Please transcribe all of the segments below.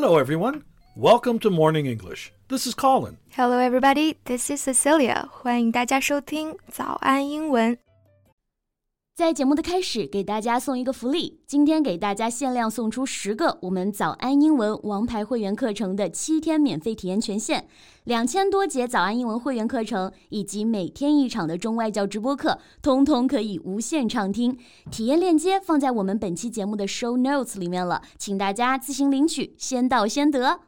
Hello, everyone. Welcome to Morning English. This is Colin. Hello, everybody. This is Cecilia. 欢迎大家收听早安英文。 在节目的开始，给大家送一个福利。今天给大家限量送出十个我们早安英文王牌会员课程的七天免费体验权限，两千多节早安英文会员课程以及每天一场的中外教直播课，通通可以无限畅听。体验链接放在我们本期节目的 show notes 里面了，请大家自行领取，先到先得。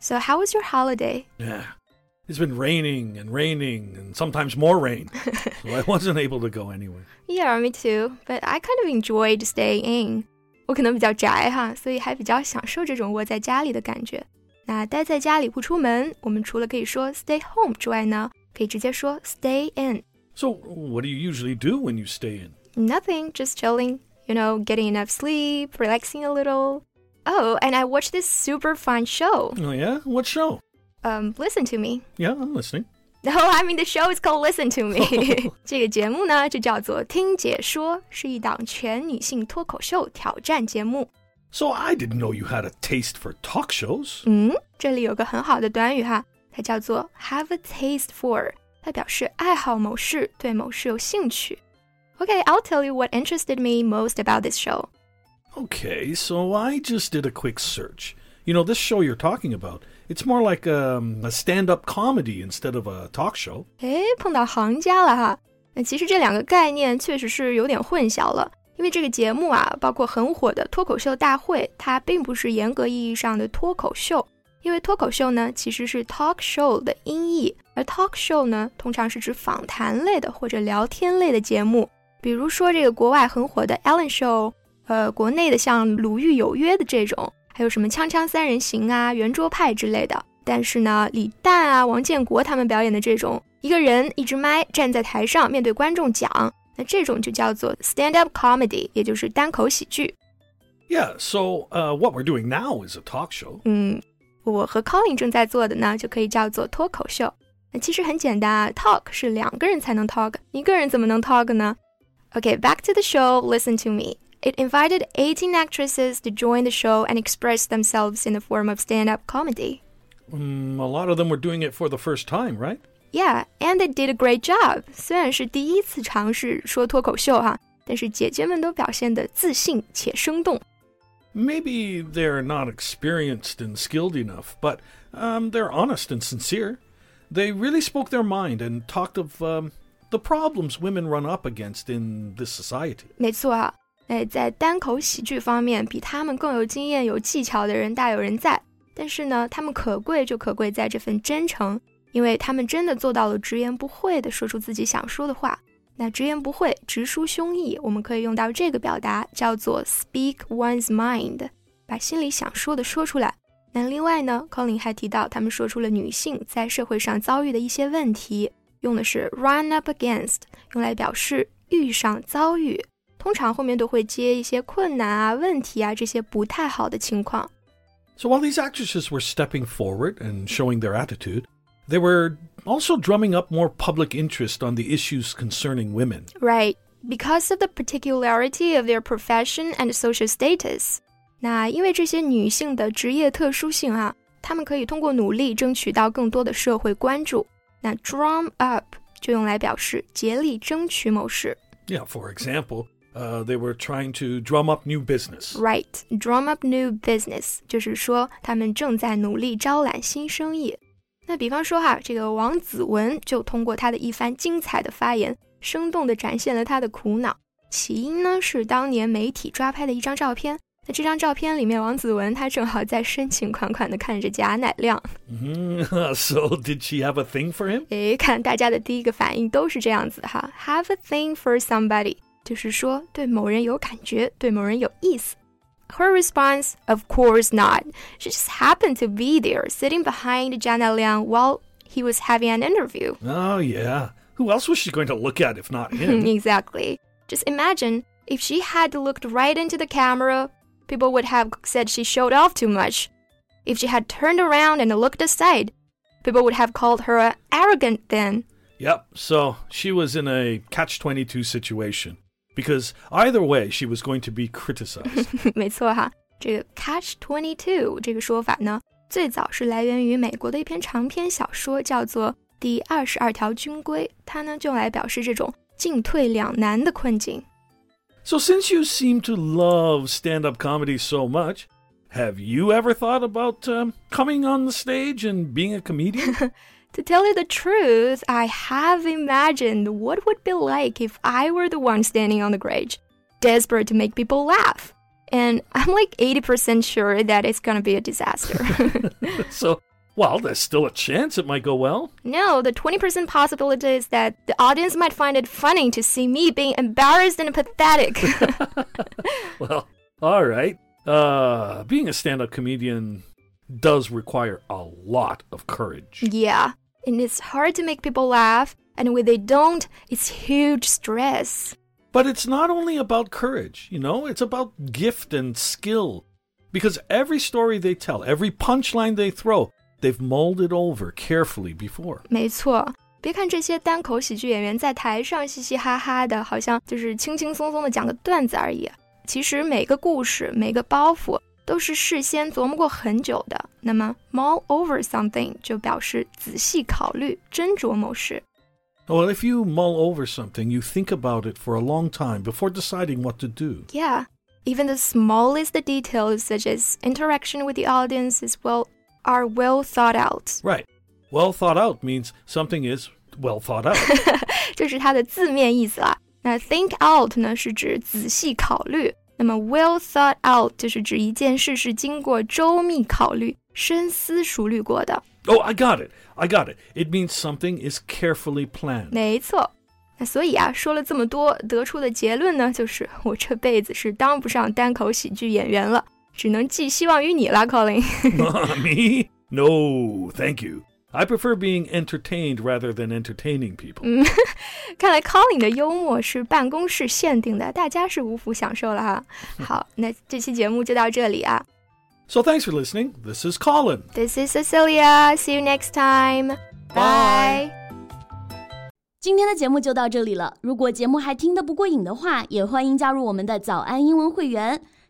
So, how was your holiday? Yeah. It's been raining and raining and sometimes more rain. so I wasn't able to go anywhere. Yeah, me too. But I kind of enjoyed staying in. 我可能比较宅哈，所以还比较享受这种窝在家里的感觉。那待在家里不出门，我们除了可以说 stay home 之外呢，可以直接说 stay in。So, what do you usually do when you stay in? Nothing, just chilling. You know, getting enough sleep, relaxing a little. Oh, and I watched this super fun show. Oh, yeah? What show? Um, listen to me. Yeah, I'm listening. No, I mean the show is called Listen to Me. 这个节目呢就叫做听解说，是一档全女性脱口秀挑战节目。 So I didn't know you had a taste for talk shows. 嗯，这里有个很好的短语哈，它叫做 have a taste for，它表示爱好某事，对某事有兴趣。Okay, I'll tell you what interested me most about this show. Okay, so I just did a quick search. You know, this show you're talking about, it's more like a stand up comedy instead of a talk show. 诶，碰到行家了哈。那其实这两个概念确实是有点混淆了，因为这个节目啊，包括很火的脱口秀大会，它并不是严格意义上的脱口秀。因为脱口秀呢，其实是 talk show 的音译，而 talk show 呢，通常是指访谈类的或者聊天类的节目，比如说这个国外很火的 Ellen Show，呃，国内的像《鲁豫有约》的这种，还有什么《锵锵三人行》啊、圆桌派之类的。但是呢，李诞啊、王建国他们表演的这种，一个人一支麦站在台上面对观众讲，那这种就叫做 stand up comedy，也就是单口喜剧。 Yeah, so uh, what we're doing now is a talk show. 嗯，我和 Colin 正在做的呢，就可以叫做脱口秀。那其实很简单啊，talk 是两个人才能 talk，一个人怎么能 talk 呢？Okay, back to the show. Listen to me. It invited 18 actresses to join the show and express themselves in the form of stand-up comedy. Mm, a lot of them were doing it for the first time, right? Yeah, and they did a great job. 虽然是第一次尝试说脱口秀哈，但是姐姐们都表现得自信且生动。 Maybe they're not experienced and skilled enough, but um, they're honest and sincere. They really spoke their mind and talked of um, the problems women run up against in this society. 没错啊， 哎，在单口喜剧方面，比他们更有经验、有技巧的人大有人在。但是呢，他们可贵就可贵在这份真诚，因为他们真的做到了直言不讳地说出自己想说的话。那直言不讳、直抒胸臆，我们可以用到这个表达，叫做 speak one's mind，把心里想说的说出来。那另外呢，Colin 还提到，他们说出了女性在社会上遭遇的一些问题，用的是 run up against，用来表示遇上、遭遇。通常后面都会接一些困难啊、问题啊这些不太好的情况。 So while these actresses were stepping forward and showing their attitude, they were also drumming up more public interest on the issues concerning women. Right, because of the particularity of their profession and social status. 那因为这些女性的职业特殊性啊，她们可以通过努力争取到更多的社会关注。那 drum up 就用来表示竭力争取某事。 Yeah, for example, uh, they were trying to drum up new business. Right, drum up new business 就是说他们正在努力招揽新生意。那比方说哈，这个王子文就通过他的一番精彩的发言，生动地展现了他的苦恼。起因呢是当年媒体抓拍的一张照片。那这张照片里面，王子文他正好在深情款款地看着贾乃亮。 Mhm. so did she have a thing for him? 诶，看大家的第一个反应都是这样子哈，have a thing for somebody， 就是说对某人有感觉，对某人有意思。Her response, of course not. She just happened to be there, sitting behind Jia Nailiang while he was having an interview. Oh, yeah. Who else was she going to look at if not him? exactly. Just imagine if she had looked right into the camera, people would have said she showed off too much. If she had turned around and looked aside, people would have called her arrogant then. Yep, so she was in a catch 22 situation Because either way, she was going to be criticized. 没错哈， 这个 catch twenty two 这个说法呢，最早是来源于美国的一篇长篇小说，叫做《第二十二条军规》，它呢就用来表示这种进退两难的困境。So, since you seem to love stand up comedy so much, have you ever thought about um, coming on the stage and being a comedian? to tell you the truth, I have imagined what would be like if I were the one standing on the grade, desperate to make people laugh. And I'm like 80% sure that it's gonna be a disaster. so, well, there's still a chance it might go well. No, the 20% possibility is that the audience might find it funny to see me being embarrassed and pathetic. well, all right. Uh, being a stand up comedian does require a lot of courage. Yeah, and it's hard to make people laugh, and when they don't, it's huge stress. But it's not only about courage, you know, it's about gift and skill. Because every story they tell, every punchline they throw, they've mulled over carefully before. 都是事先琢磨过很久的。那么 mull over something 就表示仔细考虑、斟酌某事。Well, if you mull over something, you think about it for a long time before deciding what to do. Yeah, even the smallest details, such as interaction with the audience, as well, are well thought out. Right. Well thought out means something is well thought out. 这是它的字面意思啦。那 think out 呢是指仔细考虑， 那么 well thought out 就是指一件事是经过周密考虑、深思熟虑过的。Oh, I got it. I got it. It means something is carefully planned. 没错。那所以啊，说了这么多，得出的结论呢，就是我这辈子是当不上单口喜剧演员了，只能寄希望于你啦，Colin。Me? No, thank you. I prefer being entertained rather than entertaining people. 嗯，看来 Colin 的幽默是办公室限定的，大家是无福享受了哈。好，那这期节目就到这里啊。So thanks for listening. This is Colin. This is Cecilia. See you next time. Bye. 今天的节目就到这里了。如果节目还听得不过瘾的话，也欢迎加入我们的早安英文会员。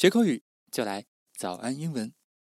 学口语就来早安英文。